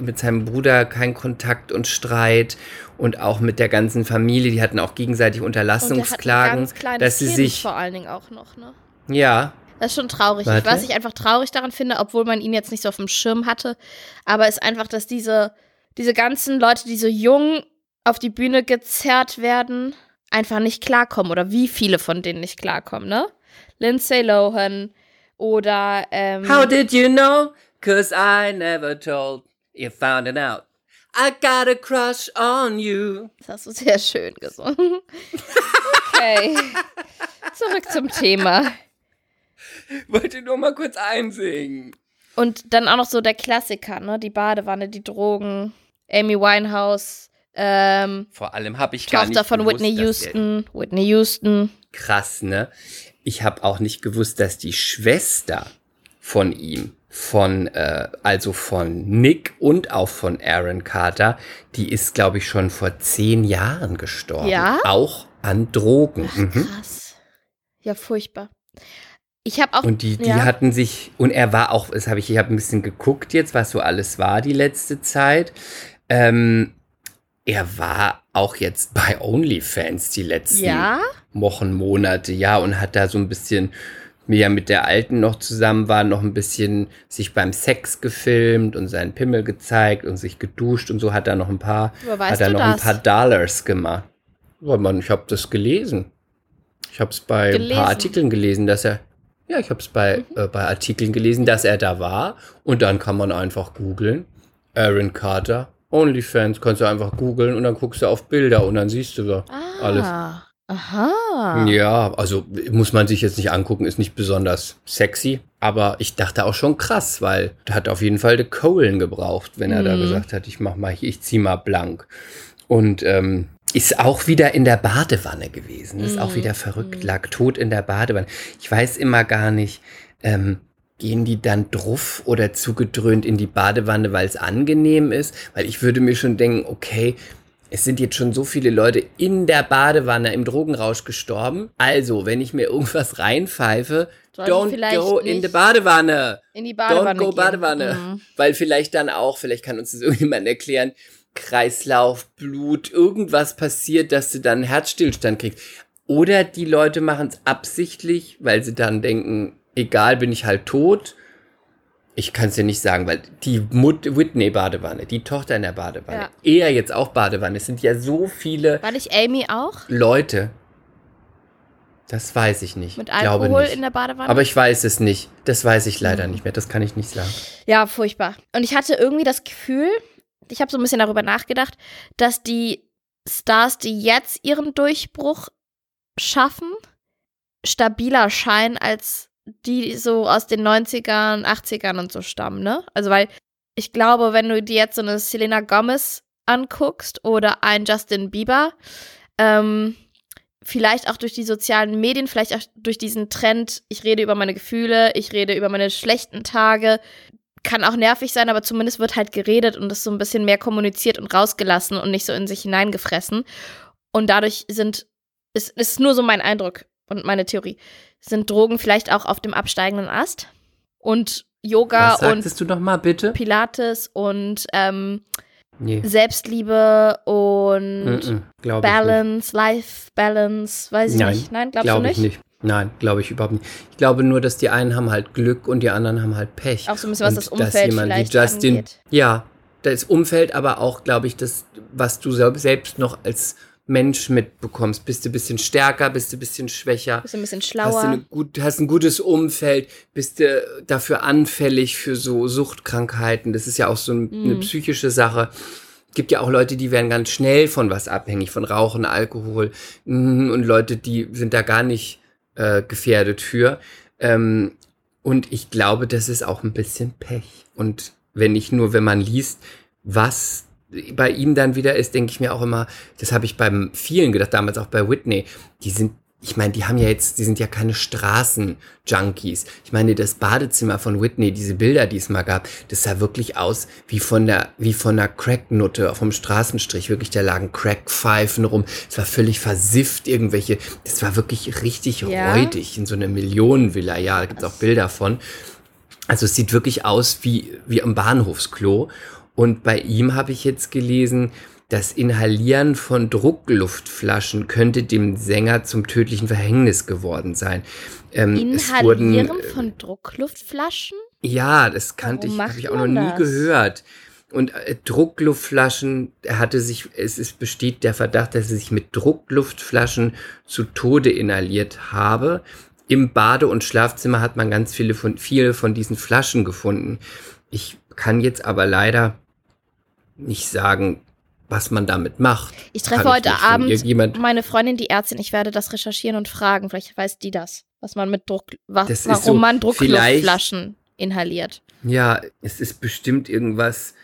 mit seinem Bruder keinen Kontakt und Streit und auch mit der ganzen Familie. Die hatten auch gegenseitig Unterlassungsklagen, dass sie kind sich, vor allen Dingen auch noch, ne? ja, Das ist schon traurig. Warte. Was ich einfach traurig daran finde, obwohl man ihn jetzt nicht so auf dem Schirm hatte, aber ist einfach, dass diese, diese ganzen Leute, die so jung auf die Bühne gezerrt werden, einfach nicht klarkommen oder wie viele von denen nicht klarkommen, ne? Lindsay Lohan oder ähm, How did you know? Cause I never told. You found it out. I got a crush on you. das hast du sehr schön gesungen. Okay. Zurück zum Thema. Wollte nur mal kurz einsingen. Und dann auch noch so der Klassiker, ne? Die Badewanne, die Drogen, Amy Winehouse, ähm, Vor allem habe ich gar nicht Tochter von gewusst, Whitney Houston, Whitney Houston. Krass, ne? Ich habe auch nicht gewusst, dass die Schwester von ihm, von, äh, also von Nick und auch von Aaron Carter, die ist, glaube ich, schon vor zehn Jahren gestorben. Ja? Auch an Drogen. Mhm. Krass. Ja, furchtbar. Ich habe auch. Und die, die ja, hatten sich, und er war auch, das habe ich, ich habe ein bisschen geguckt jetzt, was so alles war die letzte Zeit. Ähm, er war auch jetzt bei OnlyFans die letzten Ja? Wochen, Monate, ja, und hat da so ein bisschen, wie er mit der Alten noch zusammen war, noch ein bisschen sich beim Sex gefilmt und seinen Pimmel gezeigt und sich geduscht und so hat er noch ein paar, hat er noch das? ein paar Dollars gemacht. Ja, Mann, ich habe das gelesen. Ich habe es bei ein Gelesen? paar Artikeln gelesen, dass er, ja, ich habe es bei, Mhm. äh, bei Artikeln gelesen, dass er da war und dann kann man einfach googeln, Aaron Carter, OnlyFans, kannst du einfach googeln und dann guckst du auf Bilder und dann siehst du da ah, alles. Aha. Ja, also muss man sich jetzt nicht angucken, ist nicht besonders sexy. Aber ich dachte auch schon krass, weil da hat auf jeden Fall der Cohen gebraucht, wenn er da Mhm. gesagt hat, ich mach mal, ich zieh mal blank. Und ähm, ist auch wieder in der Badewanne gewesen. Ist auch Mhm. wieder verrückt, lag tot in der Badewanne. Ich weiß immer gar nicht, ähm, gehen die dann druff oder zugedröhnt in die Badewanne, weil es angenehm ist? Weil ich würde mir schon denken, okay, es sind jetzt schon so viele Leute in der Badewanne im Drogenrausch gestorben. Also, wenn ich mir irgendwas reinpfeife, Sollte don't go in the Badewanne. In die Badewanne. don't go gehen. Badewanne. Mhm. Weil vielleicht dann auch, vielleicht kann uns das irgendjemand erklären, Kreislauf, Blut, irgendwas passiert, dass du dann einen Herzstillstand kriegst. Oder die Leute machen es absichtlich, weil sie dann denken, egal, bin ich halt tot. Ich kann es dir nicht sagen, weil die Mut Whitney Badewanne, die Tochter in der Badewanne, Ja. er jetzt auch Badewanne. Es sind ja so viele War nicht Amy auch? Leute. Das weiß ich nicht. Mit Alkohol nicht. in der Badewanne? Aber ich weiß es nicht. Das weiß ich leider Mhm. nicht mehr. Das kann ich nicht sagen. Ja, furchtbar. Und ich hatte irgendwie das Gefühl, ich habe so ein bisschen darüber nachgedacht, dass die Stars, die jetzt ihren Durchbruch schaffen, stabiler scheinen als die so aus den 90ern, 80ern und so stammen, ne? Also weil ich glaube, wenn du dir jetzt so eine Selena Gomez anguckst oder einen Justin Bieber, ähm, vielleicht auch durch die sozialen Medien, vielleicht auch durch diesen Trend, ich rede über meine Gefühle, ich rede über meine schlechten Tage, kann auch nervig sein, aber zumindest wird halt geredet und das so ein bisschen mehr kommuniziert und rausgelassen und nicht so in sich hineingefressen. Und dadurch sind, ist, ist nur so mein Eindruck und meine Theorie, sind Drogen vielleicht auch auf dem absteigenden Ast. Und Yoga Was und sagtest du noch mal bitte? Pilates und ähm, Nee. Selbstliebe und ich nicht. Balance, Life Balance, weiß ich Nein, nicht. Nein, glaubst Glaube du ich nicht? nicht. Nein, glaube ich überhaupt nicht. Ich glaube nur, dass die einen haben halt Glück und die anderen haben halt Pech. Auch so ein bisschen, was Und das dass Umfeld jemand wie vielleicht Justin, angeht. Ja, das Umfeld, aber auch, glaube ich, das, was du sel- selbst noch als Mensch mitbekommst. Bist du ein bisschen stärker, bist du ein bisschen schwächer. Bist du ein bisschen Hast du, schlauer. eine gut, hast ein gutes Umfeld, bist du dafür anfällig für so Suchtkrankheiten. Das ist ja auch so ein, eine Mhm. psychische Sache. Gibt ja auch Leute, die werden ganz schnell von was abhängig, von Rauchen, Alkohol. Mhm, Und Leute, die sind da gar nicht äh, gefährdet für. Ähm, und ich glaube, das ist auch ein bisschen Pech. Und wenn nicht nur, wenn man liest, was bei ihm dann wieder ist, denke ich mir auch immer, das habe ich beim vielen gedacht, damals auch bei Whitney, die sind, ich meine, die haben ja jetzt, die sind ja keine Straßenjunkies. Ich meine, das Badezimmer von Whitney, diese Bilder, die es mal gab, das sah wirklich aus wie von der, wie von einer Cracknutte vom Straßenstrich. Wirklich, da lagen Crackpfeifen rum. Es war völlig versifft, irgendwelche, das war wirklich richtig Ja. räudig in so einer Millionenvilla. Ja, da gibt es auch Bilder von. Also es sieht wirklich aus wie, wie am Bahnhofsklo. Und bei ihm habe ich jetzt gelesen, das Inhalieren von Druckluftflaschen könnte dem Sänger zum tödlichen Verhängnis geworden sein. Ähm, es wurden, Inhalieren von Druckluftflaschen? ja, das kannte Warum ich, habe ich auch noch nie das? gehört. Und äh, Druckluftflaschen, er hatte sich, es ist, besteht der Verdacht, dass er sich mit Druckluftflaschen zu Tode inhaliert habe. Im Bade- und Schlafzimmer hat man ganz viele von, viele von diesen Flaschen gefunden. Ich kann jetzt aber leider nicht sagen, was man damit macht. Ich treffe heute. Wenn Abend meine Freundin, die Ärztin. Ich werde das recherchieren und fragen. Vielleicht weiß die das, was man mit Druck, wa Das warum so, man Druckluftflaschen inhaliert. Ja, es ist bestimmt irgendwas.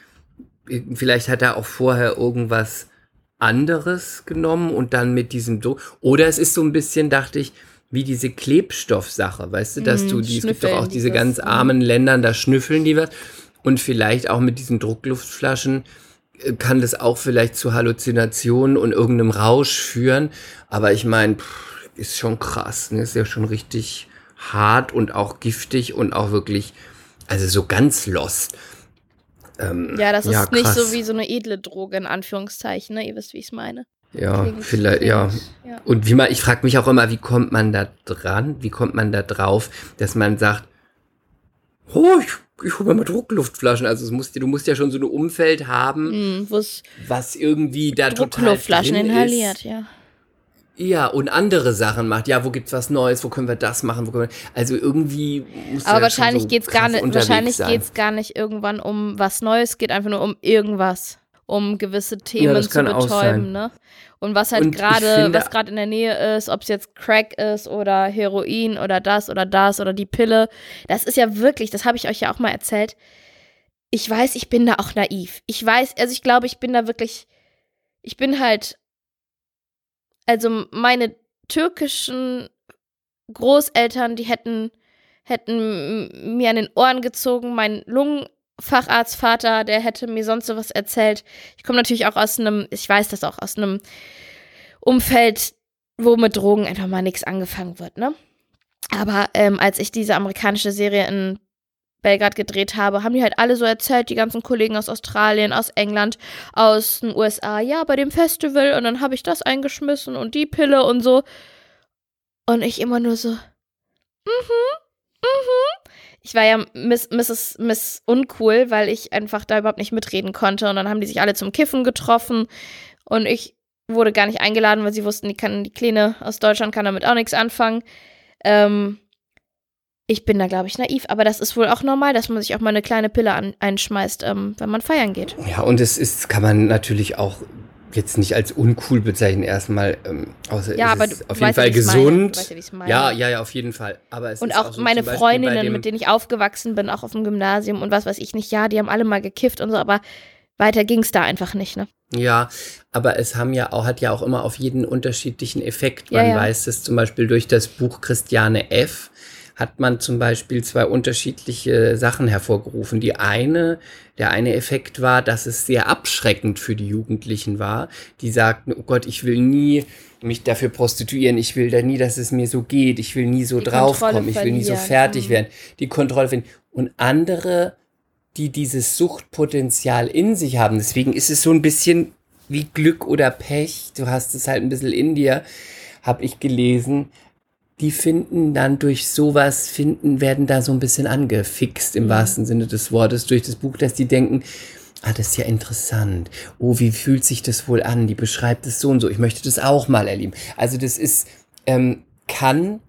irg- Vielleicht hat er auch vorher irgendwas anderes genommen und dann mit diesem Druck. Oder es ist so ein bisschen, dachte ich, wie diese Klebstoffsache, weißt du, dass Mm, du die, es gibt doch auch diese dieses, ganz mm. armen Ländern, da schnüffeln die was. Und vielleicht auch mit diesen Druckluftflaschen äh, kann das auch vielleicht zu Halluzinationen und irgendeinem Rausch führen. Aber ich meine, ist schon krass, ne? Ist ja schon richtig hart und auch giftig und auch wirklich, also so ganz lost. Ähm, Ja, das ist Ja, nicht so krass. wie so eine edle Droge, in Anführungszeichen. Ne? Ihr wisst, wie ich es meine. ja, Klingt- vielleicht, ja. ja. Und wie man, ich frage mich auch immer, wie kommt man da dran? Wie kommt man da drauf, dass man sagt, oh, ich, ich hole mir mal Druckluftflaschen. Also es musst, du musst ja schon so ein Umfeld haben, es was irgendwie da total Druckluftflaschen drin inhaliert, Ist. ja. Ja, und andere Sachen macht. Ja, wo gibt's was Neues? Wo können wir das machen? Wo können wir, also irgendwie muss Aber ja wahrscheinlich so geht's gar nicht, unterwegs wahrscheinlich sein. geht's gar nicht irgendwann um was Neues, geht einfach nur um irgendwas, um gewisse Themen das zu betäuben, ne? Und was halt gerade, was gerade in der Nähe ist, ob es jetzt Crack ist oder Heroin oder das oder das oder die Pille, das ist ja wirklich, das habe ich euch ja auch mal erzählt. Ich weiß, ich bin da auch naiv. Ich weiß, also ich glaube, ich bin da wirklich, ich bin halt, also meine türkischen Großeltern, die hätten, hätten mir an den Ohren gezogen. Mein Lungenfacharztvater, der hätte mir sonst so was erzählt. Ich komme natürlich auch aus einem, ich weiß das auch, aus einem Umfeld, wo mit Drogen einfach mal nichts angefangen wird, ne? Aber ähm, als ich diese amerikanische Serie in Belgrad gedreht habe, haben die halt alle so erzählt, die ganzen Kollegen aus Australien, aus England, aus den USA, ja, bei dem Festival und dann habe ich das eingeschmissen und die Pille und so. Und ich immer nur so, mhm, mhm. Ich war ja Miss, Mrs. Miss Uncool, weil ich einfach da überhaupt nicht mitreden konnte und dann haben die sich alle zum Kiffen getroffen und ich wurde gar nicht eingeladen, weil sie wussten, die, kann, die Kleine aus Deutschland kann damit auch nichts anfangen. Ähm, ich bin da, glaube ich, naiv, aber das ist wohl auch normal, dass man sich auch mal eine kleine Pille an, einschmeißt, ähm, wenn man feiern geht. Ja, und es ist, kann man natürlich auch jetzt nicht als uncool bezeichnen erstmal, ähm, außer Ja, es aber ist du auf weißt jeden ja, Fall gesund. Weißt ja, ja, ja, ja, auf jeden Fall. Aber es Und ist auch so meine Freundinnen, dem- mit denen ich aufgewachsen bin, auch auf dem Gymnasium und was weiß ich nicht, ja, die haben alle mal gekifft und so, aber weiter ging es da einfach nicht, ne? Ja, aber es haben ja auch, hat ja auch immer auf jeden unterschiedlichen Effekt. Ja, Man ja. weiß es zum Beispiel durch das Buch Christiane F. hat man zum Beispiel zwei unterschiedliche Sachen hervorgerufen. Die eine, der eine Effekt war, dass es sehr abschreckend für die Jugendlichen war. Die sagten, oh Gott, ich will nie mich dafür prostituieren, ich will da nie, dass es mir so geht, ich will nie so draufkommen, ich will nie so fertig Mhm. werden, die Kontrolle finden. Und andere die dieses Suchtpotenzial in sich haben. Deswegen ist es so ein bisschen wie Glück oder Pech. Du hast es halt ein bisschen in dir, habe ich gelesen. Die finden dann durch sowas, finden, werden da so ein bisschen angefixt im wahrsten Sinne des Wortes durch das Buch, dass die denken, ah, das ist ja interessant. Oh, wie fühlt sich das wohl an? Die beschreibt es so und so. Ich möchte das auch mal erleben. Also das ist, ähm, kann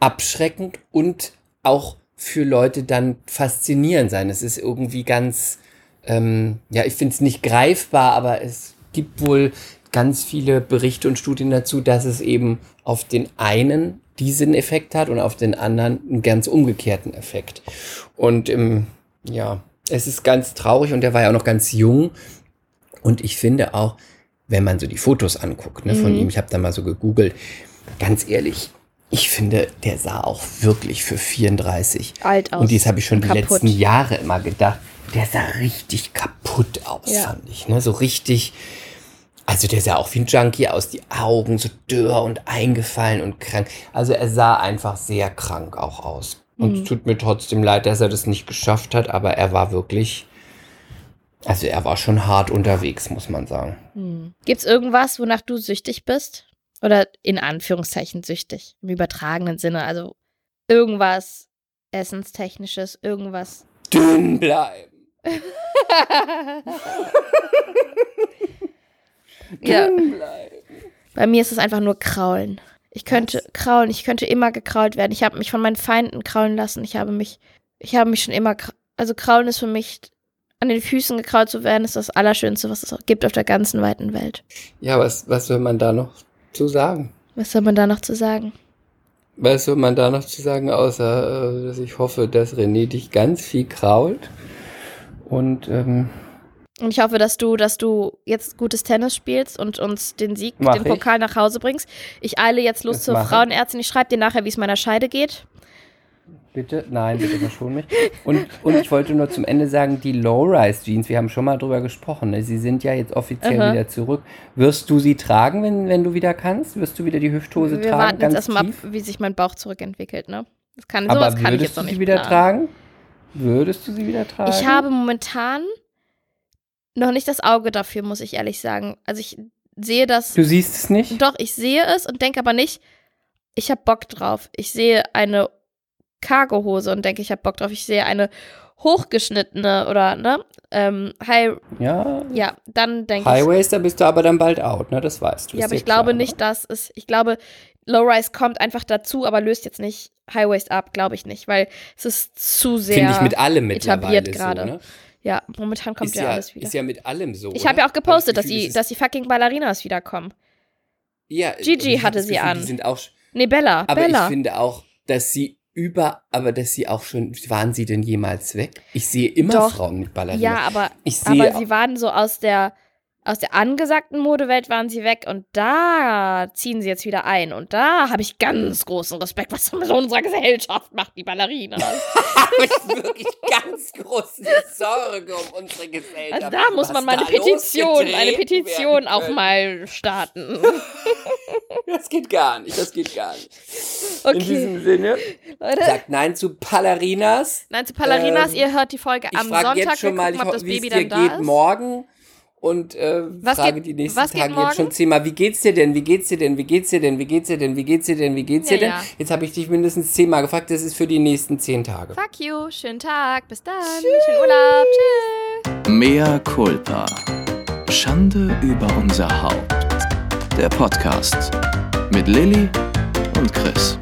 abschreckend und auch für Leute dann faszinierend sein. Es ist irgendwie ganz, ähm, ja, ich finde es nicht greifbar, aber es gibt wohl ganz viele Berichte und Studien dazu, dass es eben auf den einen diesen Effekt hat und auf den anderen einen ganz umgekehrten Effekt. Und ähm, ja, es ist ganz traurig und der war ja auch noch ganz jung. Und ich finde auch, wenn man so die Fotos anguckt ne, von Mhm. ihm, ich habe da mal so gegoogelt, ganz ehrlich, ich finde, der sah auch wirklich für 34 Alt aus. und dies habe ich schon die Kaputt. letzten Jahre immer gedacht. Der sah richtig kaputt aus, Ja. fand ich. Ne? So richtig. Also der sah auch wie ein Junkie aus, die Augen so dürr und eingefallen und krank. Also er sah einfach sehr krank auch aus. Und Mhm. es tut mir trotzdem leid, dass er das nicht geschafft hat, aber er war wirklich, also er war schon hart unterwegs, muss man sagen. Gibt's irgendwas, wonach du süchtig bist? Oder in Anführungszeichen süchtig, im übertragenen Sinne. Also irgendwas Essenstechnisches, irgendwas. Dünn bleiben. ja, bei mir ist es einfach nur Kraulen. Ich könnte kraulen, ich könnte immer gekrault werden. Ich habe mich von meinen Feinden kraulen lassen. Ich habe mich, ich habe mich schon immer, also kraulen ist für mich, an den Füßen gekrault zu werden, ist das Allerschönste, was es auch gibt auf der ganzen weiten Welt. Ja, was, was will man da noch zu sagen? Was soll man da noch zu sagen? Was soll man da noch zu sagen, außer äh, dass ich hoffe, dass René dich ganz viel krault. Und ähm, Und ich hoffe, dass du, dass du jetzt gutes Tennis spielst und uns den Sieg, Mach den ich. Pokal nach Hause bringst. Ich eile jetzt los Das zur. Frauenärztin. Ich schreibe dir nachher, wie es meiner Scheide geht. bitte, nein, bitte verschon mich. Und, und ich wollte nur zum Ende sagen, die Low-Rise-Jeans, wir haben schon mal drüber gesprochen, ne? sie sind ja jetzt offiziell Aha. wieder zurück. Wirst du sie tragen, wenn, wenn du wieder kannst? Wirst du wieder die Hüfthose Wir tragen? warten jetzt ganz erstmal ab, wie sich mein Bauch zurückentwickelt, ne? Das kann, Aber sowas kann ich würdest jetzt du noch sie nicht wieder planen. tragen? Würdest du sie wieder tragen? Ich habe momentan noch nicht das Auge dafür, muss ich ehrlich sagen. Also ich sehe das. Du siehst es nicht? Doch, ich sehe es und denke aber nicht, ich habe Bock drauf. Ich sehe eine Cargohose und denke, ich habe Bock drauf. Ich sehe eine hochgeschnittene oder, ne? Ähm, High, Ja. ja, dann denke ich. Highways, da bist du aber dann bald out, ne? Das weißt du. Ja, aber ich glaube ne? nicht, dass es, ich glaube, Low-Rise kommt einfach dazu, aber löst jetzt nicht High-Waist ab, glaube ich nicht, weil es ist zu sehr. Finde ich mit allem mittlerweile etabliert gerade. so, ne? Ja, momentan kommt ist ja, ja, alles wieder. Ist ja mit allem so. ich habe ja auch gepostet, dass Gefühl, die, es ist- dass die fucking Ballerinas wiederkommen. ja, Gigi hatte sie Gefühl, an. Die sind auch, Nee, Bella, aber Bella. ich finde auch, dass sie über, aber dass sie auch schon, waren sie denn jemals weg? Ich sehe immer Doch. Frauen mit Ballerinas. ja, aber, ich sehe aber sie waren so aus der, aus der angesagten Modewelt waren sie weg und da ziehen sie jetzt wieder ein. Und da habe ich ganz großen Respekt, was mit unserer Gesellschaft macht, die Ballerinas. habe ich wirklich ganz große Sorge um unsere Gesellschaft. Also da muss was man mal eine Petition, eine Petition auch mal starten. Das geht gar nicht, das geht gar nicht. In Okay, diesem Sinne, Leute. sagt nein zu Ballerinas. Nein, zu Ballerinas, Ähm, ihr hört die Folge Ich am frage Sonntag. jetzt schon mal, ob das Baby dann da geht ist. morgen. Und äh, Was frage geht- die nächsten Tage jetzt schon zehnmal, wie geht's dir denn? Wie geht's dir denn? Wie geht's dir denn? Wie geht's dir denn? Wie geht's dir denn? Wie geht's dir Ja, denn? ja. Jetzt habe ich dich mindestens zehnmal gefragt, das ist für die nächsten zehn Tage. Fuck you, schönen Tag, bis dann, schönen Urlaub, tschüss. Mea culpa. Schande über unser Haupt. der Podcast mit Lilly und Chris.